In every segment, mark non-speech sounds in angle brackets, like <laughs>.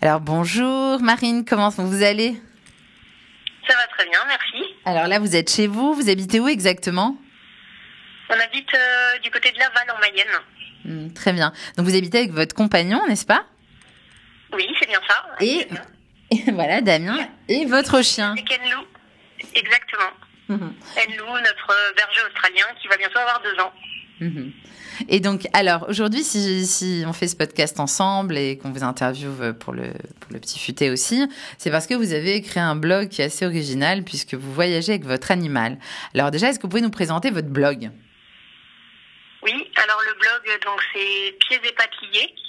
Alors bonjour Marine, comment vous allez? Ça va très bien, merci. Alors là, vous êtes chez vous, vous habitez où exactement? On habite euh, du côté de Laval en Mayenne. Hmm, très bien. Donc vous habitez avec votre compagnon, n'est-ce pas? Oui, c'est bien ça. Et, <laughs> et voilà, Damien, et votre chien. C'est Kenlou, exactement. Mhm. <laughs> Kenlou, notre berger australien qui va bientôt avoir deux ans. Mhm. Et donc, alors aujourd'hui, si, si on fait ce podcast ensemble et qu'on vous interviewe pour le, pour le petit futé aussi, c'est parce que vous avez créé un blog qui est assez original puisque vous voyagez avec votre animal. Alors déjà, est-ce que vous pouvez nous présenter votre blog? Oui, alors le blog, donc c'est pieds-et-pattes-liés.fr.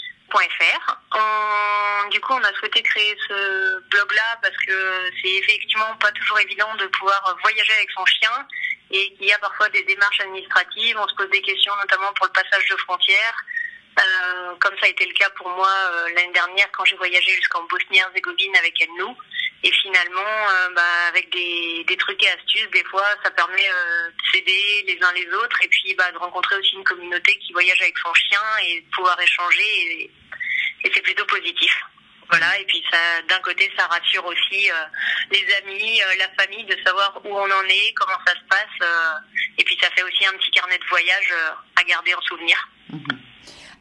Du coup, on a souhaité créer ce blog-là parce que c'est effectivement pas toujours évident de pouvoir voyager avec son chien et qu'il y a parfois des démarches administratives. On se pose des questions, notamment pour le passage de frontières. Euh, comme ça a été le cas pour moi euh, l'année dernière quand j'ai voyagé jusqu'en Bosnie-Herzégovine avec Enlou. Et finalement, euh, bah, avec des, trucs et astuces, des fois, ça permet euh, de s'aider les uns les autres et puis bah, de rencontrer aussi une communauté qui voyage avec son chien et de pouvoir échanger. Et c'est plutôt positif. Voilà, et puis ça, d'un côté, ça rassure aussi euh, les amis, euh, la famille, de savoir où on en est, comment ça se passe. euh, et puis ça fait aussi un petit carnet de voyage à garder en souvenir.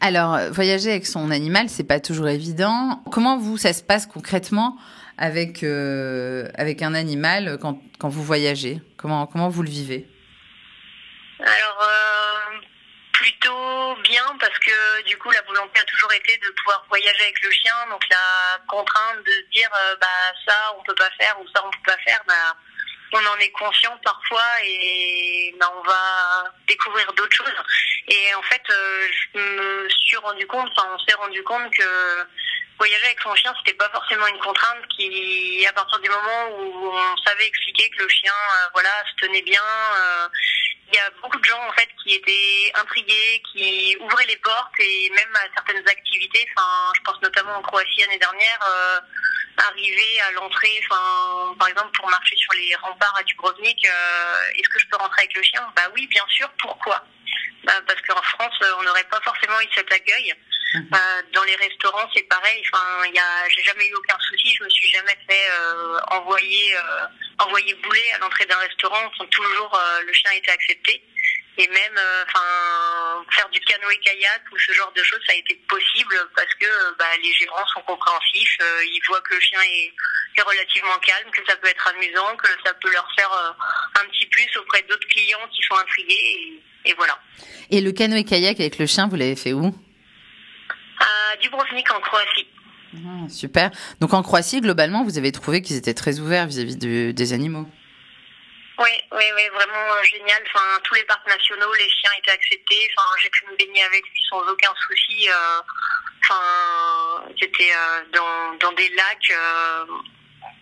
Alors, euh, voyager avec son animal, c'est pas toujours évident. Comment vous, ça se passe concrètement avec, avec un animal quand, quand vous voyagez? Comment, comment vous le vivez? Alors, plutôt bien parce que du coup, la volonté a toujours été de pouvoir voyager avec le chien. Donc, la contrainte de dire, euh, bah, ça, on peut pas faire ou ça, on peut pas faire, bah, on en est conscient parfois et bah, on va découvrir d'autres choses. Et en fait, euh, je me suis rendu compte, enfin, on s'est rendu compte que voyager avec son chien, c'était pas forcément une contrainte qui, à partir du moment où on savait expliquer que le chien, euh, voilà, se tenait bien, il y a beaucoup de gens en fait qui étaient intrigués, qui ouvraient les portes et même à certaines activités. Enfin, je pense notamment en Croatie l'année dernière, euh, arriver à l'entrée, enfin, par exemple pour marcher sur les remparts à Dubrovnik, euh, est-ce que je peux rentrer avec le chien? Bah oui, bien sûr. Pourquoi? Bah, Parce qu'en France, on n'aurait pas forcément eu cet accueil. Mhm. Euh, dans les restaurants, c'est pareil. Enfin, il y a, j'ai jamais eu aucun souci. Je me suis jamais fait envoyer envoyer bouler à l'entrée d'un restaurant. Enfin, toujours euh, le chien était accepté. Et même, euh, enfin, faire du canoë kayak ou ce genre de choses, ça a été possible parce que euh, bah, les gérants sont compréhensifs. ils voient que le chien est, est relativement calme, que ça peut être amusant, que ça peut leur faire un petit plus auprès d'autres clients qui sont intrigués. Et, et voilà. Et le canoë kayak avec le chien, vous l'avez fait où? À Dubrovnik en Croatie. Ah, Super. Donc en Croatie, globalement, vous avez trouvé qu'ils étaient très ouverts vis-à-vis de- des animaux. Oui, oui, oui, vraiment euh, génial. Enfin, tous les parcs nationaux, les chiens étaient acceptés. Enfin, j'ai pu me baigner avec lui sans aucun souci. euh, Enfin, j'étais euh, dans, dans des lacs.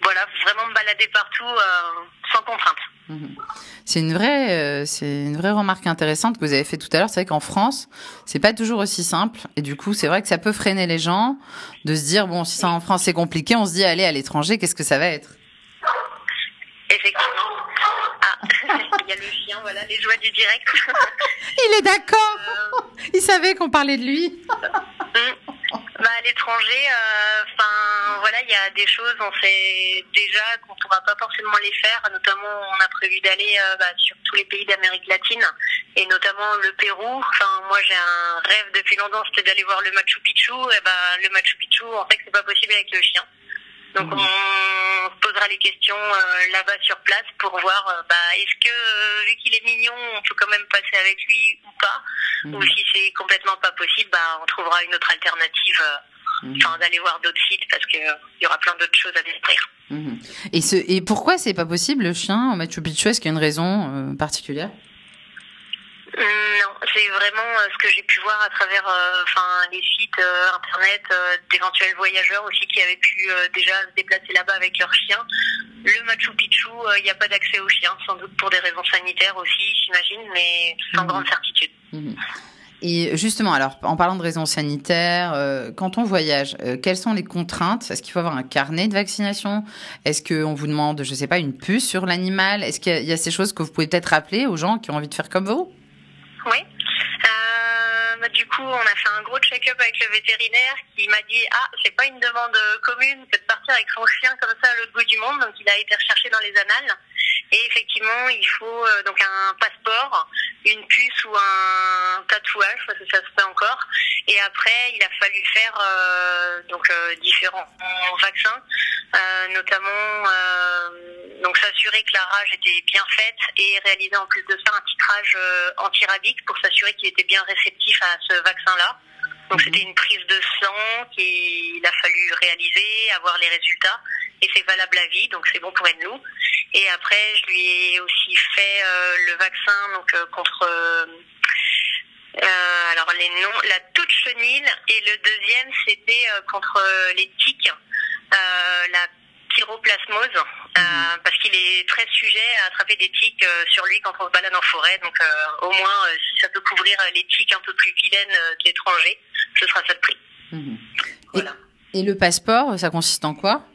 voilà, vraiment me balader partout sans contrainte. Mhm. C'est une vraie, euh, c'est une vraie remarque intéressante que vous avez fait tout à l'heure. C'est vrai qu'en France, c'est pas toujours aussi simple, et du coup, c'est vrai que ça peut freiner les gens de se dire bon, si ça en France c'est compliqué, on se dit allez à l'étranger, qu'est-ce que ça va être? Effectivement. Ah, <laughs> il y a le chien, voilà, les joies du direct. <laughs> Il est d'accord. Il savait qu'on parlait de lui. <laughs> Bah, à l'étranger, euh, enfin voilà, il y a des choses, on sait déjà qu'on ne pourra pas forcément les faire. Notamment, on a prévu d'aller euh, bah, sur tous les pays d'Amérique latine et notamment le Pérou. Enfin, moi, j'ai un rêve depuis longtemps, c'était d'aller voir le Machu Picchu. Et ben, le Machu Picchu, en fait, c'est pas possible avec le chien. Donc, Mhm. On se posera les questions euh, là-bas sur place pour voir, euh, bah, est-ce que euh, vu qu'il est mignon, on peut quand même passer avec lui ou pas ou Mhm. si c'est complètement pas possible, bah, on trouvera une autre alternative, Mhm. enfin d'aller voir d'autres sites parce que euh, y aura plein d'autres choses à découvrir. Mhm. Et ce, et pourquoi c'est pas possible le chien au Machu Picchu? Est-ce qu'il y a une raison euh, particulière? Non, c'est vraiment euh, ce que j'ai pu voir à travers euh, enfin les sites euh, internet d'éventuels voyageurs aussi qui avaient pu déjà se déplacer là-bas avec leurs chiens. Le Machu Picchu, il n'y a pas d'accès aux chiens, sans doute pour des raisons sanitaires aussi, j'imagine, mais sans Mhm. grande certitude. Mhm. Et justement, alors, en parlant de raisons sanitaires, euh, quand on voyage, euh, quelles sont les contraintes? Est-ce qu'il faut avoir un carnet de vaccination? Est-ce qu'on vous demande, je sais pas, une puce sur l'animal? Est-ce qu'il y a ces choses que vous pouvez peut-être rappeler aux gens qui ont envie de faire comme vous? Oui. Euh, bah, du coup, on a fait un gros check-up avec le vétérinaire qui m'a dit ah c'est pas une demande commune que de partir avec son chien comme ça à l'autre bout du monde. Donc il a été recherché dans les annales. Et effectivement, il faut euh, donc un passeport, une puce ou un tatouage parce que ça se fait encore. Et après, il a fallu faire euh, donc euh, différents vaccins, notamment donc s'assurer que la rage était bien faite et réaliser en plus de ça un titrage antirabique pour s'assurer qu'il était bien réceptif à ce vaccin-là. Donc c'était une prise de sang qu'il a fallu réaliser, avoir les résultats, et c'est valable à vie, donc c'est bon pour nous. Et après, je lui ai aussi fait euh, le vaccin donc euh, contre euh, alors les noms, la toute chenille, et le deuxième c'était contre les tiques, la pyroplasmose, mhm. parce qu'il est très sujet à attraper des tiques sur lui quand on se balade en forêt. Donc au moins, si ça peut couvrir les tiques un peu plus vilaines de l'étranger, ce sera ça de prix. Mhm. Voilà. Et, le passeport, ça consiste en quoi?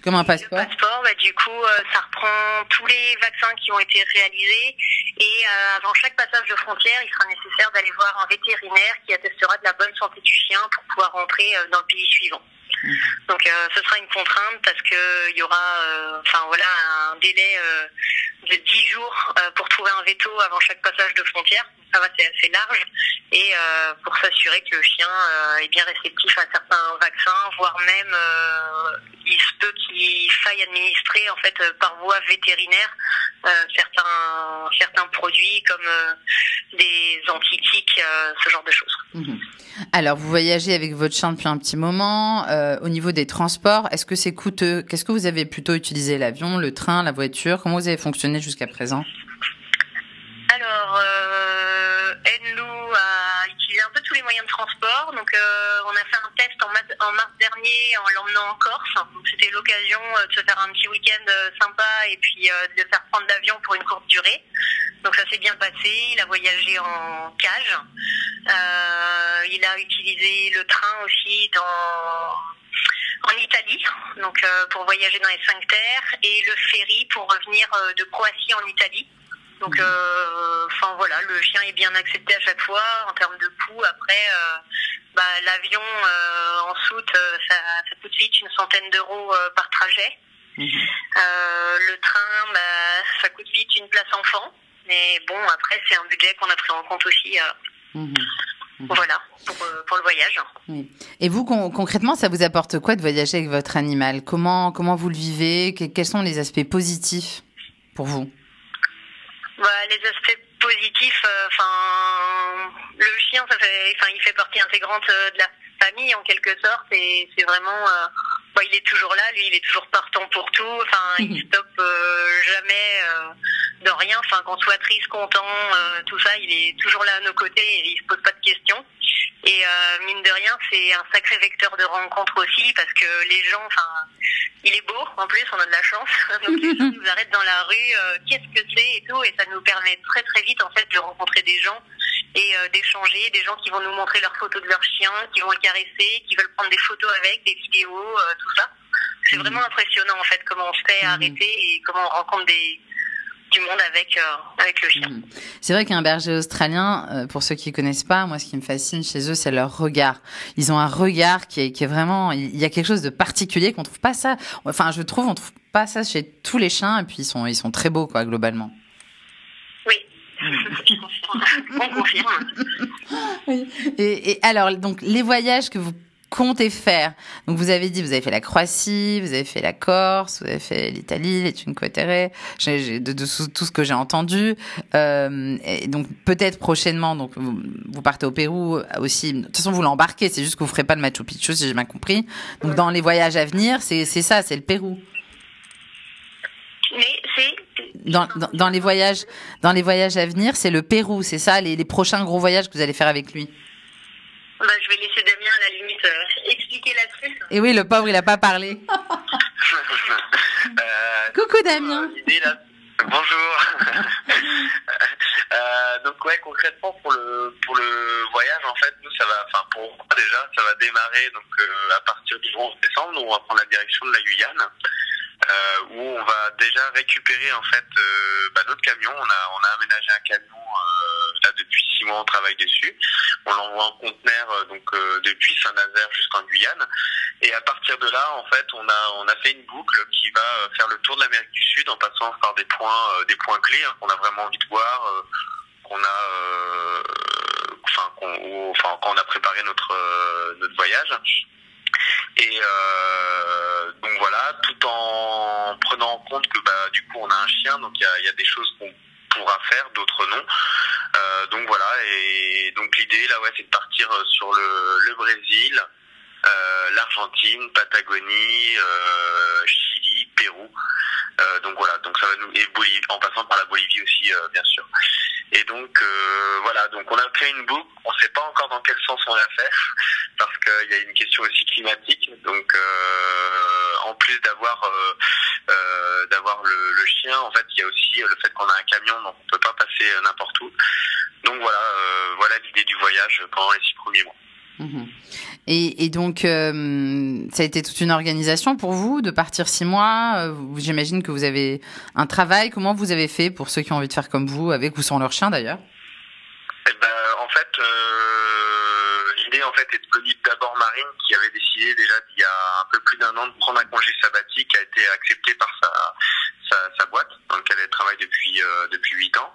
Comme un passeport Le passeport, bah, du coup, euh, ça reprend tous les vaccins qui ont été réalisés. Et euh, avant chaque passage de frontière, il sera nécessaire d'aller voir un vétérinaire qui attestera de la bonne santé du chien pour pouvoir rentrer euh, dans le pays suivant. Mhm. Donc ce sera une contrainte parce que il y aura enfin voilà un délai de 10 jours pour trouver un veto avant chaque passage de frontière ça va, c'est assez large. Et euh, pour s'assurer que le chien euh, est bien réceptif à certains vaccins, voire même euh, il se peut qu'il faille administrer en fait par voie vétérinaire certains certains produits comme des antitiques, ce genre de choses. Mhm. Alors, vous voyagez avec votre chien depuis un petit moment. au niveau des transports, est-ce que c'est coûteux? Qu'est-ce que vous avez plutôt utilisé? L'avion, le train, la voiture? Comment vous avez fonctionné jusqu'à présent? En Corse. C'était l'occasion euh, de se faire un petit week-end euh, sympa et puis de faire prendre l'avion pour une courte durée. Donc, ça s'est bien passé. Il a voyagé en cage. il a utilisé le train aussi dans en Italie, donc pour voyager dans les cinq terres, et le ferry pour revenir de Croatie en Italie. Donc, euh, enfin voilà, le chien est bien accepté à chaque fois en termes de coût. Après, euh, bah, l'avion euh, en soute, ça, coûte vite une centaine d'euros par trajet. Mhm. le train, bah, ça coûte vite une place enfant. Mais bon, après, c'est un budget qu'on a pris en compte aussi. Mhm. Voilà, pour, le voyage. Et vous, concrètement, ça vous apporte quoi de voyager avec votre animal? Comment, comment vous le vivez? Quels sont les aspects positifs pour vous? Bah, les aspects positifs, euh, enfin, le chien, ça fait, enfin, il fait partie intégrante euh, de la famille en quelque sorte, et c'est vraiment, euh, bah, il est toujours là, lui, il est toujours partant pour tout. Enfin, il mhm. stoppe jamais de rien. Enfin, qu'on soit triste, content, tout ça, il est toujours là à nos côtés et il se pose pas de questions. Et mine de rien, c'est un sacré vecteur de rencontre aussi parce que les gens, enfin, il est beau, en plus, on a de la chance. <laughs> Donc les gens nous arrêtent dans la rue, euh, qu'est-ce que c'est? et tout, et ça nous permet très très vite en fait de rencontrer des gens et euh, d'échanger, des gens qui vont nous montrer leurs photos de leurs chiens, qui vont le caresser, qui veulent prendre des photos avec, des vidéos, euh, tout ça. C'est mhm. vraiment impressionnant en fait comment on se fait mhm. arrêter et comment on rencontre des, du monde avec, euh, avec le chien. C'est vrai qu'un berger australien, euh, pour ceux qui ne connaissent pas, moi ce qui me fascine chez eux, c'est leur regard. Ils ont un regard qui est, qui est vraiment, il y a quelque chose de particulier qu'on trouve pas ça. Enfin, je trouve, on trouve pas ça chez tous les chiens et puis ils sont, ils sont très beaux quoi globalement. Oui. <laughs> on confirme. Oui. Et, et alors, donc les voyages que vous comptez faire Donc vous avez dit, vous avez fait la Croatie, vous avez fait la Corse, vous avez fait l'Italie, les Cinque Terre, de, de, tout ce que j'ai entendu. Euh, et donc peut-être prochainement, donc vous, partez au Pérou aussi. De toute façon, vous l'embarquez, c'est juste que vous ferez pas le Machu Picchu, si j'ai bien compris. Donc dans les voyages à venir, c'est ça, c'est le Pérou. Mais c'est dans, dans, les voyages, dans les voyages à venir, c'est le Pérou, c'est ça, les, les prochains gros voyages que vous allez faire avec lui. Bah, je vais laisser Damien à la limite euh, expliquer la suite. Et oui, le pauvre, il n'a pas parlé. <laughs> euh, Coucou Damien. là. Bonjour. <laughs> euh, donc ouais, concrètement pour le pour le voyage, en fait, nous ça va, enfin pour moi déjà, ça va démarrer donc euh, à partir du 11 décembre, nous on va prendre la direction de la Guyane. Euh, où on va déjà récupérer en fait euh, bah, notre camion. On a, on a aménagé un camion depuis six mois, on travaille dessus. On l'envoie en conteneur donc depuis Saint-Nazaire jusqu'en Guyane. Et à partir de là, en fait, on a on a fait une boucle qui va faire le tour de l'Amérique du Sud en passant par des points des points clés hein, qu'on a vraiment envie de voir, qu'on a enfin, quand on a préparé notre notre voyage. Et euh, donc voilà, tout en prenant en compte que bah, du coup on a un chien, donc il y a, des choses qu'on pourra faire, d'autres non. Euh, donc voilà, et donc l'idée là ouais c'est de partir sur le, le Brésil, euh, l'Argentine, Patagonie, euh, Chili, Pérou. Euh, donc voilà, donc ça va nous et Bolivie, en passant par la Bolivie aussi bien sûr. Et donc euh, voilà, donc on a créé une boucle. On ne sait pas encore dans quel sens on va faire parce qu'il y a une question aussi climatique. Donc euh, en plus d'avoir euh, d'avoir le, le, chien, en fait, il y a aussi le fait qu'on a un camion, donc on peut pas passer n'importe où. Donc voilà, voilà l'idée du voyage pendant les six premiers mois. Mmh. Et, et, donc, euh, ça a été toute une organisation pour vous de partir six mois. Euh, j'imagine que vous avez un travail. Comment vous avez fait pour ceux qui ont envie de faire comme vous, avec ou sans leur chien d'ailleurs? Eh ben, En fait, euh, en fait est venue d'abord Marine, qui avait décidé déjà il y a un peu plus d'un an de prendre un congé sabbatique, a été accepté par sa, boîte dans laquelle elle travaille depuis euh, depuis huit ans.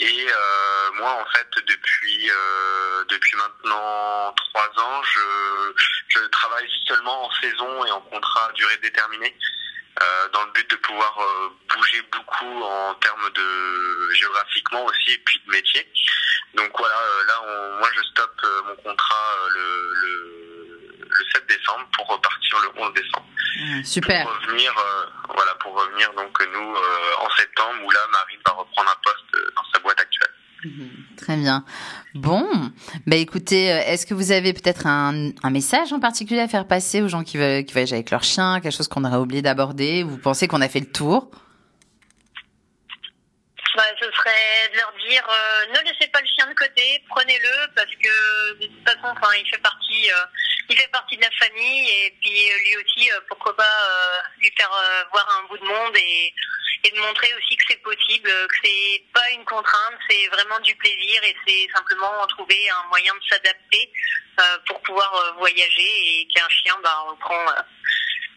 Et euh, moi, en fait, depuis euh, depuis maintenant trois ans, je, je travaille seulement en saison et en contrat à durée déterminée. Euh, dans le but de pouvoir bouger beaucoup en termes de géographiquement aussi et puis de métier. Donc voilà, euh, là on, moi je stoppe mon contrat le, le, le 7 décembre pour repartir le 11 décembre. Mmh, super. Pour revenir, voilà, pour revenir donc nous en septembre où là Marine va reprendre un poste dans sa boîte actuelle. Mmh, très bien. Bon, bah écoutez, euh, est-ce que vous avez peut-être un, un, message en particulier à faire passer aux gens qui veulent qui voyagent avec leur chien, quelque chose qu'on aurait oublié d'aborder Vous pensez qu'on a fait le tour? Bah, ce serait de leur dire euh, ne laissez pas le chien de côté, prenez-le parce que de toute façon, enfin, il fait partie, euh, il fait partie de la famille et puis lui aussi, pourquoi pas lui faire voir un bout de monde et de montrer aussi que c'est possible, que c'est pas une contrainte, c'est vraiment du plaisir et c'est simplement trouver un moyen de s'adapter euh, pour pouvoir euh, voyager et qu'un chien, bah, on prend euh,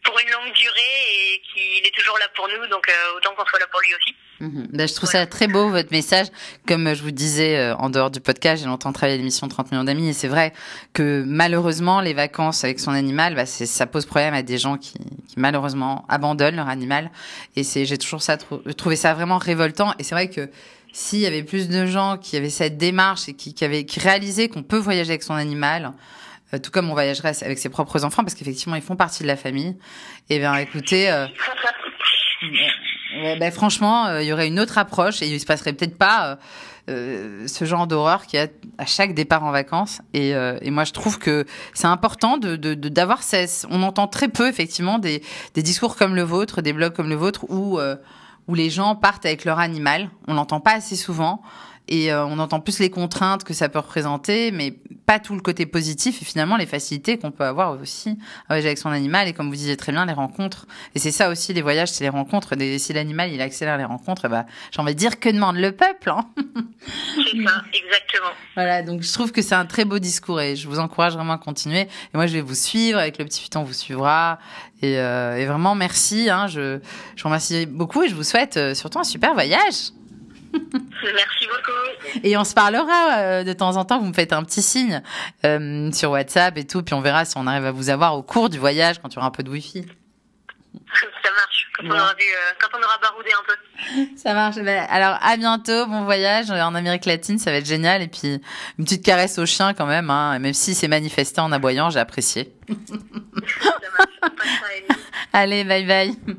pour une longue durée et qu'il est toujours là pour nous, donc euh, autant qu'on soit là pour lui aussi. Mmh. Ben, je trouve ça très beau votre message. Comme je vous disais euh, en dehors du podcast, j'ai longtemps travaillé à l'émission 30 millions d'amis et c'est vrai que malheureusement les vacances avec son animal, bah, ça pose problème à des gens qui, qui malheureusement abandonnent leur animal. Et c'est j'ai toujours ça trouvé ça vraiment révoltant. Et c'est vrai que s'il y avait plus de gens qui avaient cette démarche et qui, qui avaient qui réalisaient qu'on peut voyager avec son animal, euh, tout comme on voyagerait avec ses propres enfants, parce qu'effectivement ils font partie de la famille. Et eh bien, écoutez. Euh, <laughs> ben, franchement, euh, il y aurait une autre approche et il se passerait peut-être pas euh, ce genre d'horreur qu'il y a à chaque départ en vacances. Et, euh, et moi, je trouve que c'est important de d'avoir de, cesse. On entend très peu effectivement des, des discours comme le vôtre, des blogs comme le vôtre où où les gens partent avec leur animal. On l'entend pas assez souvent et euh, on entend plus les contraintes que ça peut représenter, mais pas tout le côté positif et finalement les facilités qu'on peut avoir aussi avec son animal et comme vous disiez très bien les rencontres. Et c'est ça aussi les voyages, c'est les rencontres. Et si l'animal il accélère les rencontres, bah j'ai envie de dire que demande le peuple. Hein <laughs> c'est ça, exactement. Voilà, donc je trouve que c'est un très beau discours et je vous encourage vraiment à continuer. Et moi je vais vous suivre avec le petit futon, vous suivra. Et, euh, et vraiment merci. Hein, je, je vous remercie beaucoup et je vous souhaite euh, surtout un super voyage. <laughs> Merci beaucoup. Et on se parlera euh, de temps en temps. Vous me faites un petit signe euh, sur WhatsApp et tout, puis on verra si on arrive à vous avoir au cours du voyage quand il y aura un peu de Wi-Fi. Ça marche. Quand, on aura vu, euh, quand on aura baroudé un peu. Ça marche. Ben, alors à bientôt, bon voyage en Amérique latine, ça va être génial. Et puis une petite caresse au chien quand même, hein, même si c'est manifesté en aboyant, j'ai apprécié. <laughs> ça marche. <laughs> Allez, bye bye.